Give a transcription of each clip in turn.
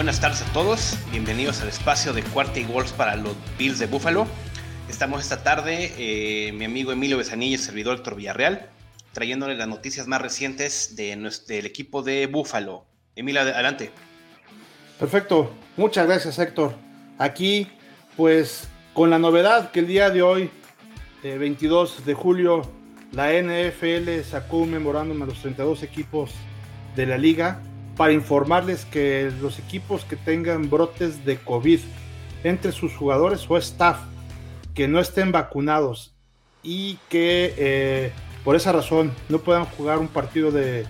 Buenas tardes a todos, bienvenidos al espacio de Cuarta y Wolves para los Bills de Buffalo. Estamos esta tarde, eh, mi amigo Emilio Besanilla servidor Héctor Villarreal, trayéndole las noticias más recientes de nuestro, del equipo de Buffalo. Emilio, adelante. Perfecto, muchas gracias Héctor. Aquí, pues, con la novedad que el día de hoy, 22 eh, de julio, la NFL sacó un memorándum a los 32 equipos de la liga para informarles que los equipos que tengan brotes de COVID entre sus jugadores o staff que no estén vacunados y que eh, por esa razón no puedan jugar un partido de,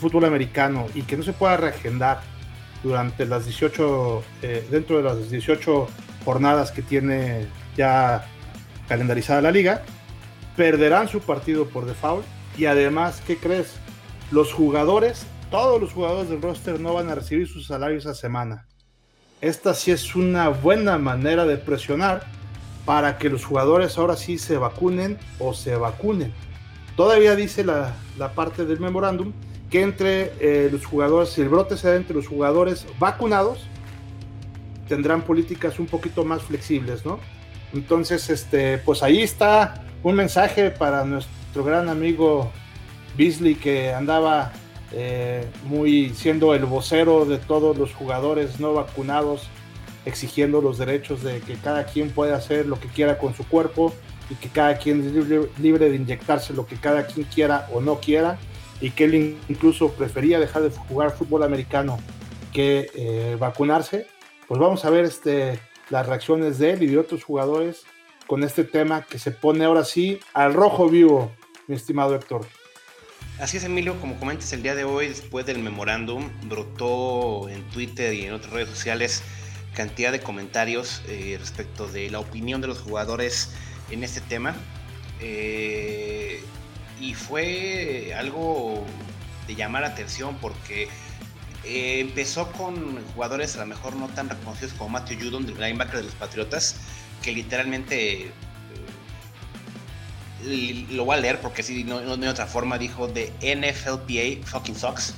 fútbol americano y que no se pueda reagendar durante las 18, eh, dentro de las 18 jornadas que tiene ya calendarizada la liga, perderán su partido por default y además, ¿qué crees? Los jugadores todos los jugadores del roster no van a recibir sus salarios esa semana. Esta sí es una buena manera de presionar para que los jugadores ahora sí se vacunen o se vacunen. Todavía dice la, parte del memorándum que entre eh, los jugadores, si el brote se da entre los jugadores vacunados, tendrán políticas un poquito más flexibles, ¿no? Entonces, este, pues ahí está un mensaje para nuestro gran amigo Beasley que andaba eh, muy siendo el vocero de todos los jugadores no vacunados, exigiendo los derechos de que cada quien pueda hacer lo que quiera con su cuerpo y que cada quien es libre, de inyectarse lo que cada quien quiera o no quiera y que él incluso prefería dejar de jugar fútbol americano que eh, vacunarse, pues vamos a ver este, las reacciones de él y de otros jugadores con este tema que se pone ahora sí al rojo vivo, mi estimado Héctor. Así es, Emilio, como comentas el día de hoy, después del memorándum, brotó en Twitter y en otras redes sociales cantidad de comentarios eh, respecto de la opinión de los jugadores en este tema. Eh, y fue algo de llamar atención porque eh, empezó con jugadores a lo mejor no tan reconocidos como Matthew Judon, del linebacker de los Patriotas, que literalmente lo voy a leer porque si no, no, hay otra forma, dijo de NFLPA fucking sucks,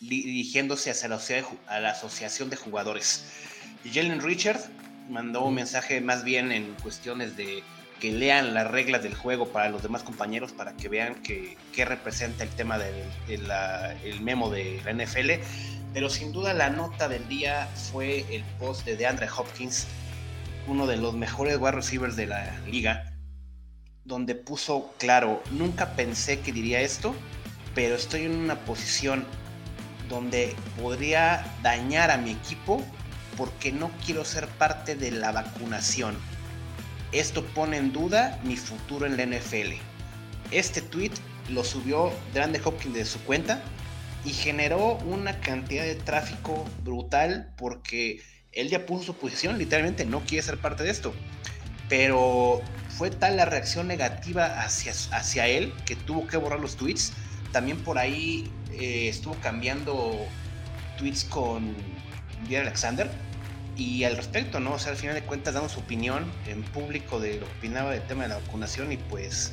dirigiéndose hacia la, a la asociación de jugadores. Jalen Richard mandó un mensaje más bien en cuestiones de que lean las reglas del juego para los demás compañeros para que vean qué representa el tema del el memo de la NFL. Pero sin duda la nota del día fue el post de DeAndre Hopkins, uno de los mejores wide receivers de la liga, donde puso claro, nunca pensé que diría esto, pero estoy en una posición donde podría dañar a mi equipo porque no quiero ser parte de la vacunación. Esto pone en duda mi futuro en la NFL. Este tweet lo subió Grande Hopkins de su cuenta y generó una cantidad de tráfico brutal porque él ya puso su posición, literalmente no quiere ser parte de esto. Pero fue tal la reacción negativa hacia, hacia él que tuvo que borrar los tweets. También por ahí eh, estuvo cambiando tweets con Pierre Alexander. Y al respecto, ¿no? O sea, al final de cuentas damos su opinión en público de lo que opinaba del tema de la vacunación y pues,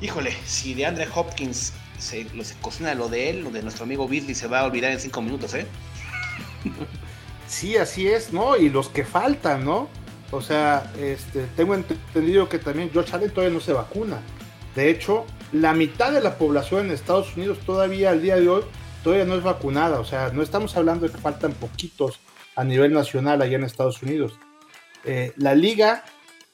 híjole, si de Andre Hopkins se, se cocina lo de él, lo de nuestro amigo Beasley se va a olvidar en cinco minutos, ¿eh? Sí, así es, ¿no? Y los que faltan, ¿no? O sea, este, tengo entendido que también George Allen todavía no se vacuna. De hecho, la mitad de la población en Estados Unidos todavía al día de hoy todavía no es vacunada. O sea, no estamos hablando de que faltan poquitos a nivel nacional allá en Estados Unidos. Eh, la liga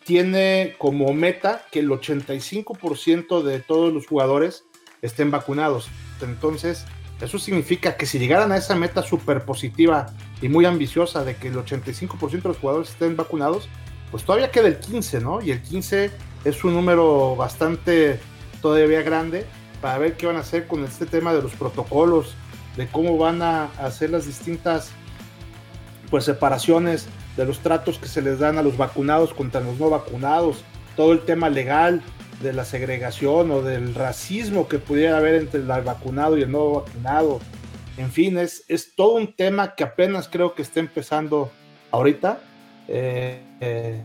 tiene como meta que el 85% de todos los jugadores estén vacunados. Entonces, eso significa que si llegaran a esa meta súper positiva y muy ambiciosa de que el 85% de los jugadores estén vacunados, pues todavía queda el 15, ¿no? Y el 15 es un número bastante todavía grande para ver qué van a hacer con este tema de los protocolos, de cómo van a hacer las distintas pues separaciones de los tratos que se les dan a los vacunados contra los no vacunados, todo el tema legal de la segregación o del racismo que pudiera haber entre el vacunado y el no vacunado, en fin, es, es todo un tema que apenas creo que está empezando ahorita. Eh, eh,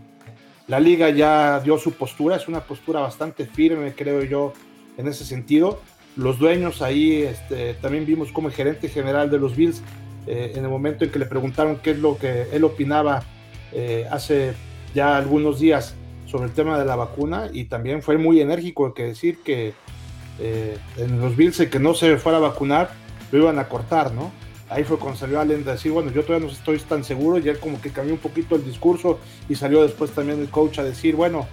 la liga ya dio su postura, es una postura bastante firme, creo yo, en ese sentido. Los dueños ahí, este, también vimos como el gerente general de los Bills eh, en el momento en que le preguntaron qué es lo que él opinaba eh, hace ya algunos días sobre el tema de la vacuna y también fue muy enérgico que decir que en los Bills que no se fuera a vacunar lo iban a cortar, ¿no? Ahí fue cuando salió Allen a decir, bueno, yo todavía no estoy tan seguro y él como que cambió un poquito el discurso y salió después también el coach a decir, bueno,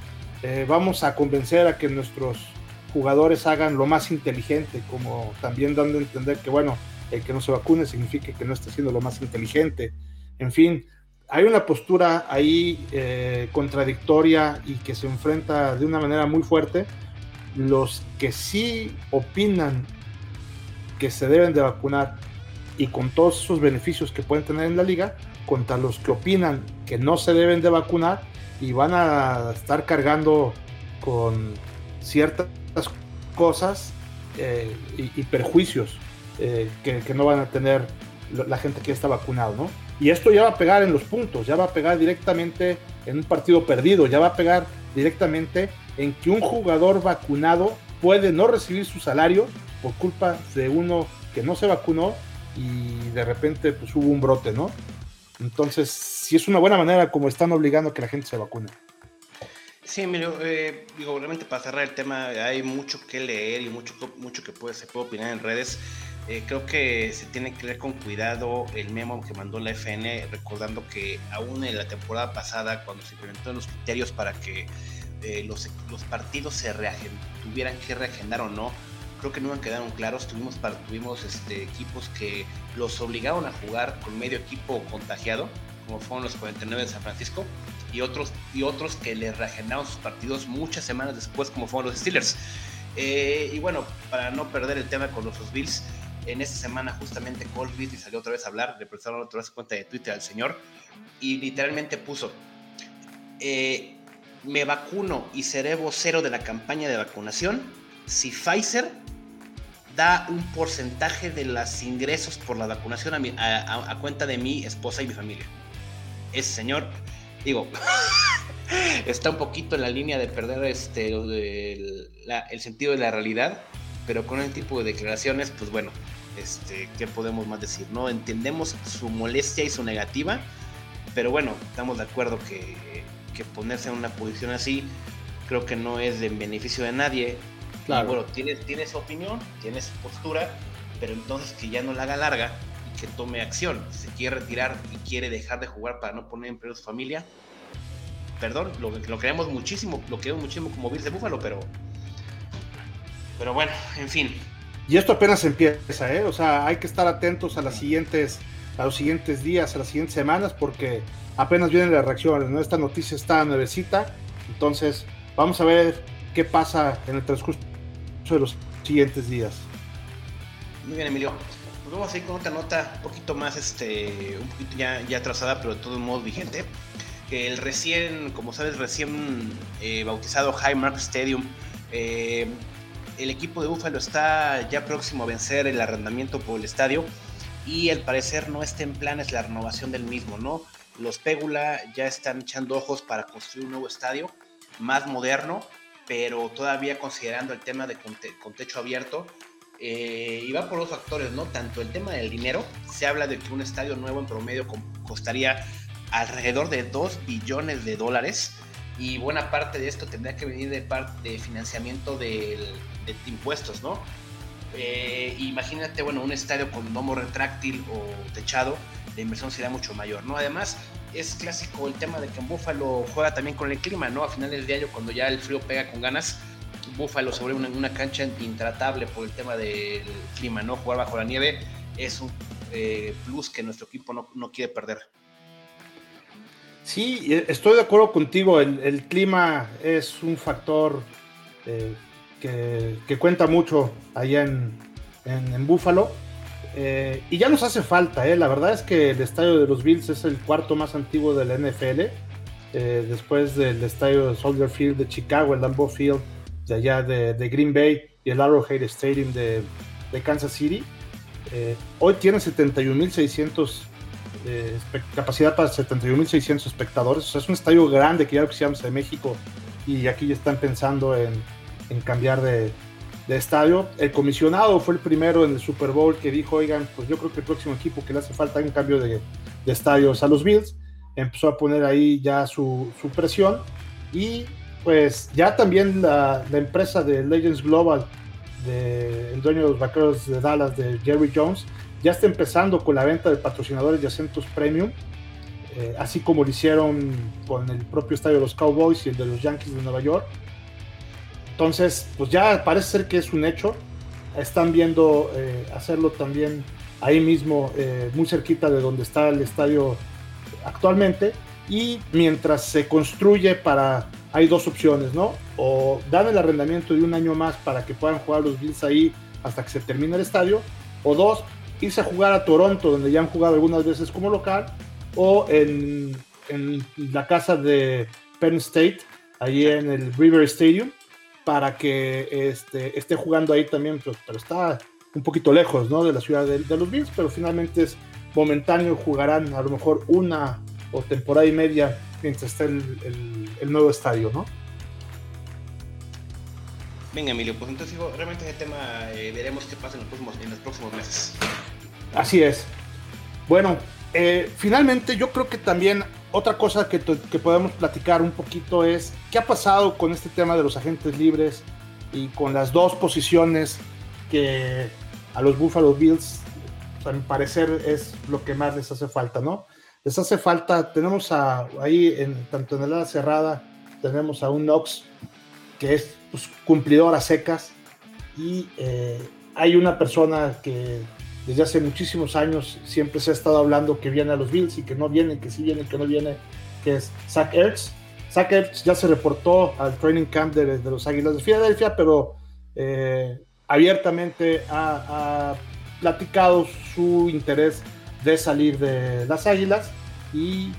vamos a convencer a que nuestros jugadores hagan lo más inteligente, como también dando a entender que, bueno, el que no se vacune significa que no está siendo lo más inteligente. En fin, hay una postura ahí eh, contradictoria y que se enfrenta de una manera muy fuerte. Los que sí opinan que se deben de vacunar y con todos esos beneficios que pueden tener en la liga, contra los que opinan que no se deben de vacunar y van a estar cargando con ciertas cosas eh, y, perjuicios eh, que, no van a tener la gente que está vacunado, ¿no? Y esto ya va a pegar en los puntos, ya va a pegar directamente en un partido perdido, ya va a pegar directamente en que un jugador vacunado puede no recibir su salario por culpa de uno que no se vacunó y de repente pues hubo un brote, ¿no? Entonces, si es una buena manera como están obligando a que la gente se vacune. Sí, Emilio, eh, digo, realmente para cerrar el tema, hay mucho que leer y mucho, mucho que puede, se puede opinar en redes. Eh, creo que se tiene que leer con cuidado el memo que mandó la FN, recordando que aún en la temporada pasada, cuando se implementaron los criterios para que los, partidos se tuvieran que reagendar o no, creo que no quedaron claros. Tuvimos, tuvimos este, equipos que los obligaron a jugar con medio equipo contagiado, como fueron los 49 de San Francisco y otros, y otros que le reagendaron sus partidos muchas semanas después, como fueron los Steelers. Eh, y bueno, para no perder el tema con los Bills, en esta semana justamente Cole Beasley salió otra vez a hablar, le prestaron otra vez cuenta de Twitter al señor y literalmente puso, eh, me vacuno y seré vocero de la campaña de vacunación si Pfizer da un porcentaje de los ingresos por la vacunación a, a cuenta de mi esposa y mi familia. Ese señor digo, está un poquito en la línea de perder este, el, sentido de la realidad, pero con el tipo de declaraciones, pues bueno, este, ¿qué podemos más decir? No entendemos su molestia y su negativa, pero bueno, estamos de acuerdo que, ponerse en una posición así creo que no es de beneficio de nadie. Claro. bueno, tiene, tiene su opinión, tiene su postura, pero entonces que ya no la haga larga que tome acción. Si se quiere retirar y quiere dejar de jugar para no poner en peligro a su familia, perdón, lo, lo queremos muchísimo, lo queremos muchísimo como Bills de Búfalo, pero, pero bueno, en fin. Y esto apenas empieza, ¿eh? O sea, hay que estar atentos a las siguientes, a los siguientes días, a las siguientes semanas, porque apenas vienen las reacciones, ¿no? Esta noticia está nuevecita, entonces vamos a ver qué pasa en el transcurso de los siguientes días. Muy bien, Emilio. Pues vamos a ir con otra nota un poquito más, este, un poquito ya, ya atrasada, pero de todos modos vigente. Que el recién, como sabes, recién eh, bautizado Highmark Stadium, eh, el equipo de Buffalo está ya próximo a vencer el arrendamiento por el estadio y al parecer no está en planes la renovación del mismo, ¿no? Los Pégula ya están echando ojos para construir un nuevo estadio más moderno, pero todavía considerando el tema de con techo abierto eh, y va por dos factores, ¿no? Tanto el tema del dinero, se habla de que un estadio nuevo en promedio costaría alrededor de 2 billones de dólares y buena parte de esto tendría que venir de parte de financiamiento de, impuestos, ¿no? Eh, imagínate, bueno, un estadio con domo retráctil o techado, la inversión sería mucho mayor, ¿no? Además, es clásico el tema de que en Buffalo juega también con el clima, ¿no? A finales de año, cuando ya el frío pega con ganas, Búfalo sobre una, una, cancha intratable por el tema del clima, ¿no? Jugar bajo la nieve es un eh, plus que nuestro equipo no, quiere perder. Sí, estoy de acuerdo contigo. El, clima es un factor eh, que, cuenta mucho allá en, en, Búfalo. Eh, y ya nos hace falta, la verdad es que el estadio de los Bills es el cuarto más antiguo de la NFL, después del estadio de Soldier Field de Chicago, el Lambeau Field de allá de, Green Bay y el Arrowhead Stadium de, Kansas City. Eh, hoy tiene 71.600 eh, capacidad para 71.600 espectadores. Es un estadio grande que ya lo que de México y aquí ya están pensando en, cambiar de, de estadio. El comisionado fue el primero en el Super Bowl que dijo, oigan, pues yo creo que el próximo equipo que le hace falta un cambio de, de estadios a los Bills. Empezó a poner ahí ya su, su presión y pues ya también la, la, empresa de Legends Global, el dueño de los vaqueros de Dallas, de Jerry Jones, ya está empezando con la venta de patrocinadores de acentos premium, eh, así como lo hicieron con el propio estadio de los Cowboys y el de los Yankees de Nueva York. Entonces, pues ya parece ser que es un hecho. Están viendo eh, hacerlo también ahí mismo, eh, muy cerquita de donde está el estadio actualmente. Y mientras se construye para, hay dos opciones, ¿no? O dan el arrendamiento de un año más para que puedan jugar los Bills ahí hasta que se termine el estadio. O dos, irse a jugar a Toronto, donde ya han jugado algunas veces como local. O en, en la casa de Penn State, ahí en el River Stadium para que este, esté jugando ahí también, pues, pero está un poquito lejos ¿no? de la ciudad de, de, los Bills, pero finalmente es momentáneo, jugarán a lo mejor una o temporada y media mientras esté el, el, el nuevo estadio, ¿no? Venga, Emilio, pues entonces realmente ese tema eh, veremos qué pasa en los, próximos, en los próximos meses. Así es. Bueno, eh, finalmente yo creo que también otra cosa que, que, podemos platicar un poquito es qué ha pasado con este tema de los agentes libres y con las dos posiciones que a los Buffalo Bills, a mi parecer, es lo que más les hace falta, ¿no? Les hace falta, tenemos a, ahí, en, tanto en el ala cerrada, tenemos a un Knox que es pues, cumplidor a secas y eh, hay una persona que desde hace muchísimos años siempre se ha estado hablando que viene a los Bills y que no viene, que sí viene, que no viene, que es Zach Ertz. Zach Ertz ya se reportó al training camp de, los Águilas de Filadelfia, pero eh, abiertamente ha, ha, platicado su interés de salir de las Águilas y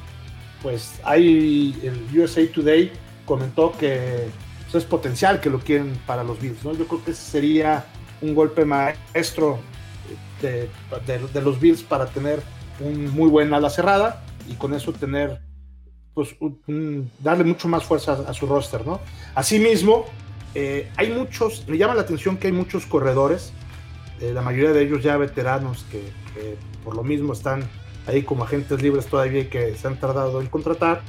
pues ahí el USA Today comentó que pues, es potencial que lo quieren para los Bills, ¿no? Yo creo que ese sería un golpe maestro de, de, de, los Bills para tener un muy buen ala cerrada y con eso tener, pues, darle mucho más fuerza a, su roster, ¿no? Asimismo, eh, hay muchos, me llama la atención que hay muchos corredores, eh, la mayoría de ellos ya veteranos que, por lo mismo están ahí como agentes libres todavía y que se han tardado en contratar.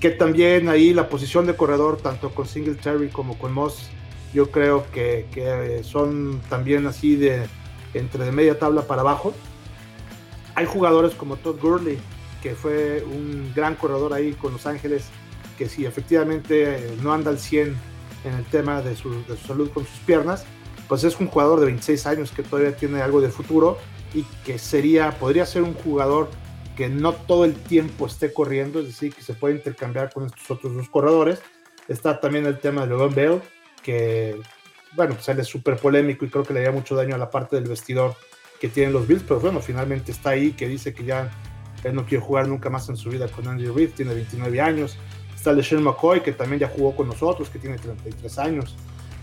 Que también ahí la posición de corredor, tanto con Singletary como con Moss, yo creo que, que son también así de, entre de media tabla para abajo. Hay jugadores como Todd Gurley, que fue un gran corredor ahí con Los Ángeles, que si efectivamente no anda al 100 en el tema de su, salud con sus piernas, pues es un jugador de 26 años que todavía tiene algo de futuro y que sería, podría ser un jugador que no todo el tiempo esté corriendo, es decir, que se puede intercambiar con estos otros dos corredores. Está también el tema de Logan Bell, que bueno, pues él es súper polémico y creo que le haría mucho daño a la parte del vestidor que tienen los Bills, pero bueno, finalmente está ahí, que dice que ya él no quiere jugar nunca más en su vida con Andy Reid, tiene 29 años. Está LeSean McCoy, que también ya jugó con nosotros, que tiene 33 años.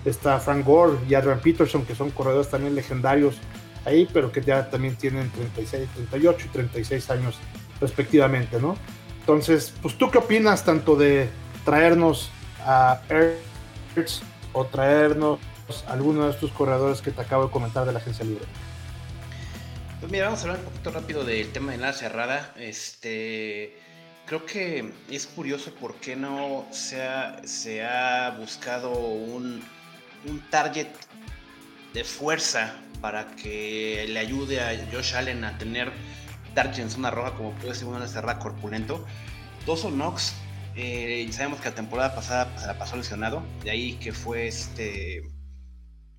Está Frank Gore y Adrian Peterson, que son corredores también legendarios ahí, pero que ya también tienen 36, 38 y 36 años respectivamente, ¿no? Entonces, pues tú qué opinas tanto de traernos a Ertz o traernos alguno de estos corredores que te acabo de comentar de la agencia libre? Pues mira, vamos a hablar un poquito rápido del tema de la cerrada. Este, creo que es curioso por qué no se ha, se ha buscado un, un target de fuerza para que le ayude a Josh Allen a tener targets en zona roja como puede ser una cerrada corpulento. Dawson Knox, eh, sabemos que la temporada pasada se la pasó lesionado, de ahí que fue este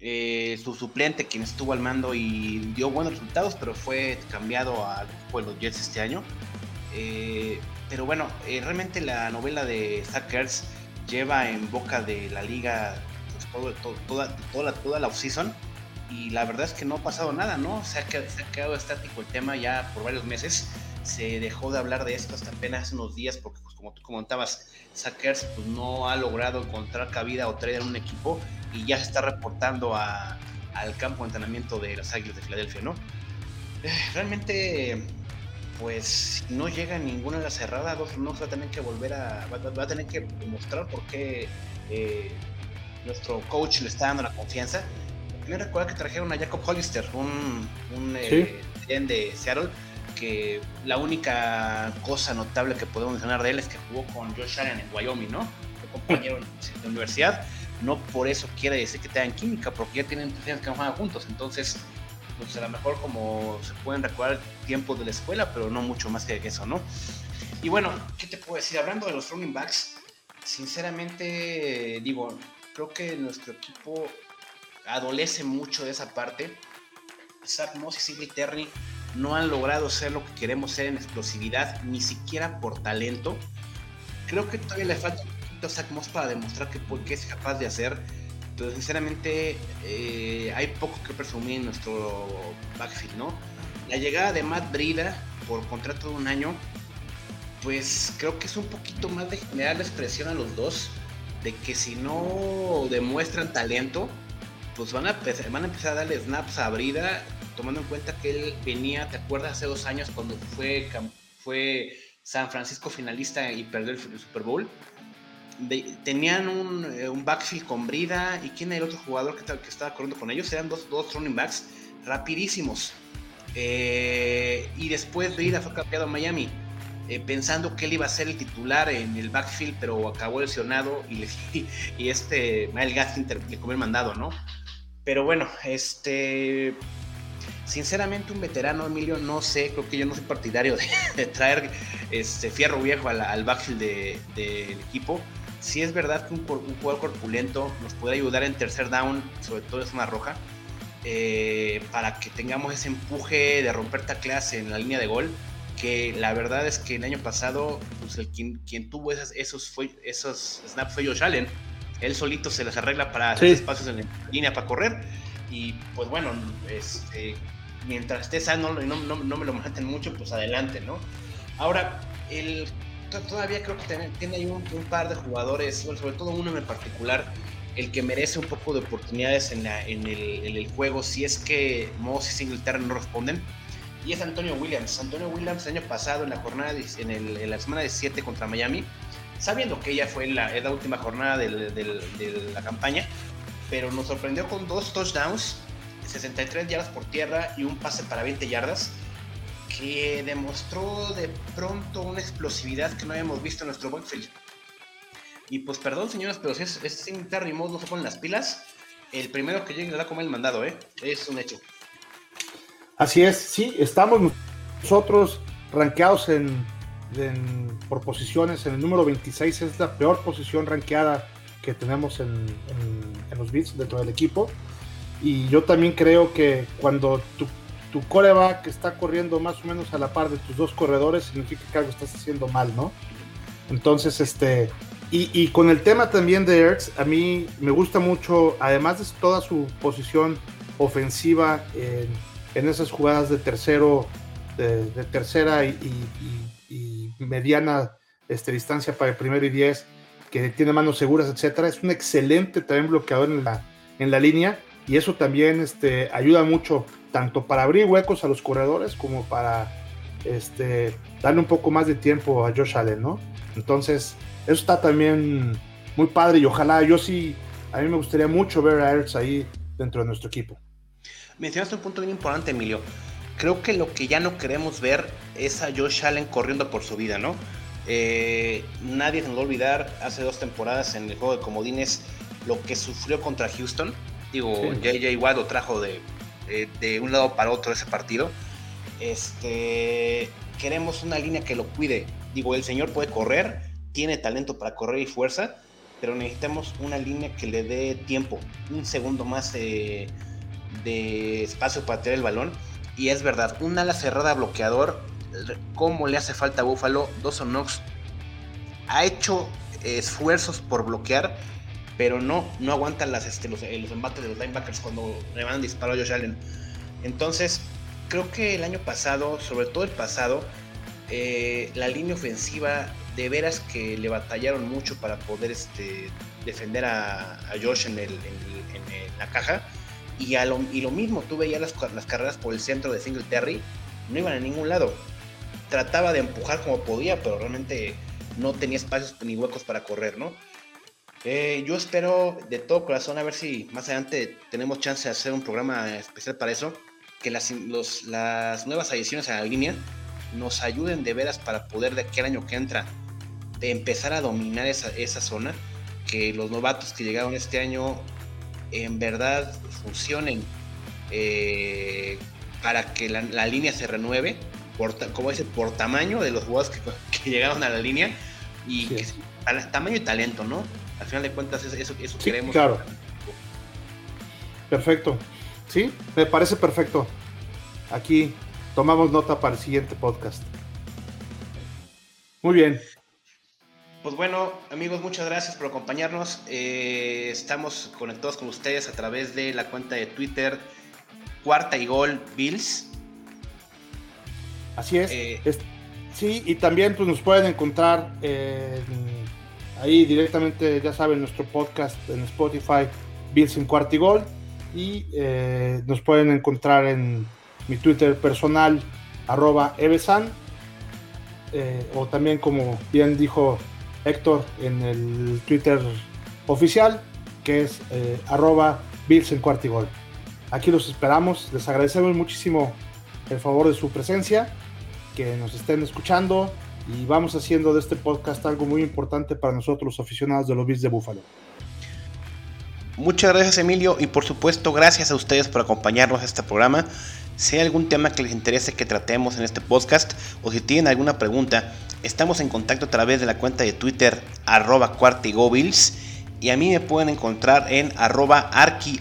eh, su suplente quien estuvo al mando y dio buenos resultados, pero fue cambiado al equipo de los Jets este año. Eh, pero bueno, eh, realmente la novela de Sackers lleva en boca de la liga pues, toda, toda, toda la offseason y la verdad es que no ha pasado nada, ¿no? Se ha, se ha quedado estático el tema ya por varios meses. Se dejó de hablar de esto hasta apenas unos días porque, pues, como tú comentabas, Sackers pues, no ha logrado encontrar cabida o traer un equipo y ya se está reportando a, al campo de entrenamiento de las Águilas de Filadelfia, ¿no? Eh, realmente, pues no llega ninguna de las cerradas, no va a tener que volver a, va, va a tener que demostrar por qué eh, nuestro coach le está dando la confianza. Me recuerda que trajeron a Jacob Hollister, un, un eh, de Seattle, que la única cosa notable que podemos mencionar de él es que jugó con Josh Allen en Wyoming, ¿no? Fue compañero la universidad. No por eso quiere decir que tengan química, porque ya tienen tres que no juegan juntos. Entonces, pues a lo mejor como se pueden recordar tiempos de la escuela, pero no mucho más que eso, ¿no? Y bueno, ¿qué te puedo decir? Hablando de los running backs, sinceramente, digo, creo que nuestro equipo adolece mucho de esa parte. Zach Moss y Sidney Terry no han logrado ser lo que queremos ser en explosividad, ni siquiera por talento. Creo que todavía le falta un poquito Zach Moss para demostrar que, qué es capaz de hacer. Pero sinceramente eh, hay poco que presumir en nuestro backfield, ¿no? La llegada de Matt Brida por contrato de un año, pues creo que es un poquito más de generarles presión a los dos, de que si no demuestran talento, pues van a, empezar, van a empezar a darle snaps a Brida, tomando en cuenta que él venía, ¿te acuerdas? Hace dos años cuando fue, fue San Francisco finalista y perdió el, Super Bowl. Tenían eh, un, backfield con Brida y quién era el otro jugador que, que estaba corriendo con ellos, eran dos, dos running backs rapidísimos. Eh, y después Brida fue cambiado a Miami. Eh, pensando que él iba a ser el titular en el backfield, pero acabó lesionado y, y este Miles Gaskin le comió el mandado, ¿no? Pero bueno, este. Sinceramente, un veterano, Emilio, no sé, creo que yo no soy partidario de, traer este fierro viejo al, backfield del equipo. Si es verdad que un, jugador corpulento nos puede ayudar en tercer down, sobre todo en zona roja, eh, para que tengamos ese empuje de romper tacleas en la línea de gol. Que la verdad es que el año pasado, pues el, quien, quien tuvo esas, esos, fue, esos snaps fue Josh Allen él solito se les arregla para hacer espacios en línea para correr. Y pues bueno, este, mientras esté sano y no, no, me lo maten mucho, pues adelante, ¿no? Ahora, el, todavía creo que tiene, ahí un, par de jugadores, sobre todo uno en particular, el que merece un poco de oportunidades en, en, el, juego si es que Moss y Singletary no responden. Y es Antonio Williams. Antonio Williams el año pasado en la jornada, en, el, en la semana de 7 contra Miami, sabiendo que ella fue la, la última jornada de la campaña, pero nos sorprendió con dos touchdowns, 63 yardas por tierra y un pase para 20 yardas, que demostró de pronto una explosividad que no habíamos visto en nuestro backfield. Y pues perdón, señoras, pero si es, es Terry no se ponen las pilas, el primero que llegue le da como el mandado, ¿eh? Es un hecho. Así es, sí, estamos nosotros rankeados en por posiciones, en el número 26 es la peor posición rankeada que tenemos en, los bits dentro del equipo. Y yo también creo que cuando tu, tu coreback está corriendo más o menos a la par de tus dos corredores, significa que algo estás haciendo mal, ¿no? Entonces, este, y, con el tema también de Ertz, a mí me gusta mucho, además de toda su posición ofensiva en, esas jugadas de tercero, de, tercera y, mediana este, distancia para el primero y diez, que tiene manos seguras, etcétera. Es un excelente también bloqueador en la, en la línea y eso también este, ayuda mucho tanto para abrir huecos a los corredores como para este, darle un poco más de tiempo a Josh Allen, ¿no? Entonces, eso está también muy padre y ojalá yo sí, a mí me gustaría mucho ver a Ertz ahí dentro de nuestro equipo. Mencionaste un punto bien importante, Emilio creo que lo que ya no queremos ver es a Josh Allen corriendo por su vida, ¿no? Eh, nadie se nos va a olvidar hace dos temporadas en el juego de comodines lo que sufrió contra Houston. Digo, JJ Watt lo trajo de, de, un lado para otro ese partido. Este, queremos una línea que lo cuide. Digo, el señor puede correr, tiene talento para correr y fuerza, pero necesitamos una línea que le dé tiempo, un segundo más de espacio para tener el balón y es verdad, un ala cerrada bloqueador, como le hace falta a Buffalo, Dawson Knox ha hecho esfuerzos por bloquear, pero no, no aguantan las, este, los, embates de los linebackers cuando le van a disparar a Josh Allen. Entonces, creo que el año pasado, sobre todo el pasado, eh, la línea ofensiva de veras que le batallaron mucho para poder este, defender a, Josh en, en la caja y, lo, y lo mismo, tú veías las, las carreras por el centro de Singletary, no iban a ningún lado. Trataba de empujar como podía, pero realmente no tenía espacios ni huecos para correr, ¿no? Eh, yo espero de todo corazón a ver si más adelante tenemos chance de hacer un programa especial para eso, que las, las nuevas adiciones a la línea nos ayuden de veras para poder de aquel año que entra de empezar a dominar esa, esa zona, que los novatos que llegaron este año en verdad funcionen eh, para que la, línea se renueve, por, como dice, por tamaño de los jugadores que, llegaron a la línea y tamaño y talento, ¿no? Al final de cuentas, eso, eso queremos. Claro. Perfecto. Sí, me parece perfecto. Aquí tomamos nota para el siguiente podcast. Muy bien. Pues bueno, amigos, muchas gracias por acompañarnos. Eh, estamos conectados con ustedes a través de la cuenta de Twitter Cuarta y Gol Bills. Así es. Eh, sí, y también pues, nos pueden encontrar ahí directamente, ya saben, nuestro podcast en Spotify, Bills en Cuarta y eh, nos pueden encontrar en mi Twitter personal, arroba Evesan. o también, como bien dijo Héctor en el Twitter oficial, que es eh, arroba Bills en Cuartigol. Aquí los esperamos, les agradecemos muchísimo el favor de su presencia, que nos estén escuchando y vamos haciendo de este podcast algo muy importante para nosotros los aficionados de los Bills de Búfalo. Muchas gracias Emilio y por supuesto gracias a ustedes por acompañarnos a este programa. Si hay algún tema que les interese que tratemos en este podcast o si tienen alguna pregunta, estamos en contacto a través de la cuenta de Twitter arroba cuartigobils y a mí me pueden encontrar en arroba arquihh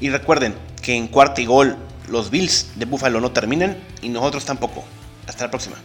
y recuerden que en cuartigol los Bills de Buffalo no terminan y nosotros tampoco. Hasta la próxima.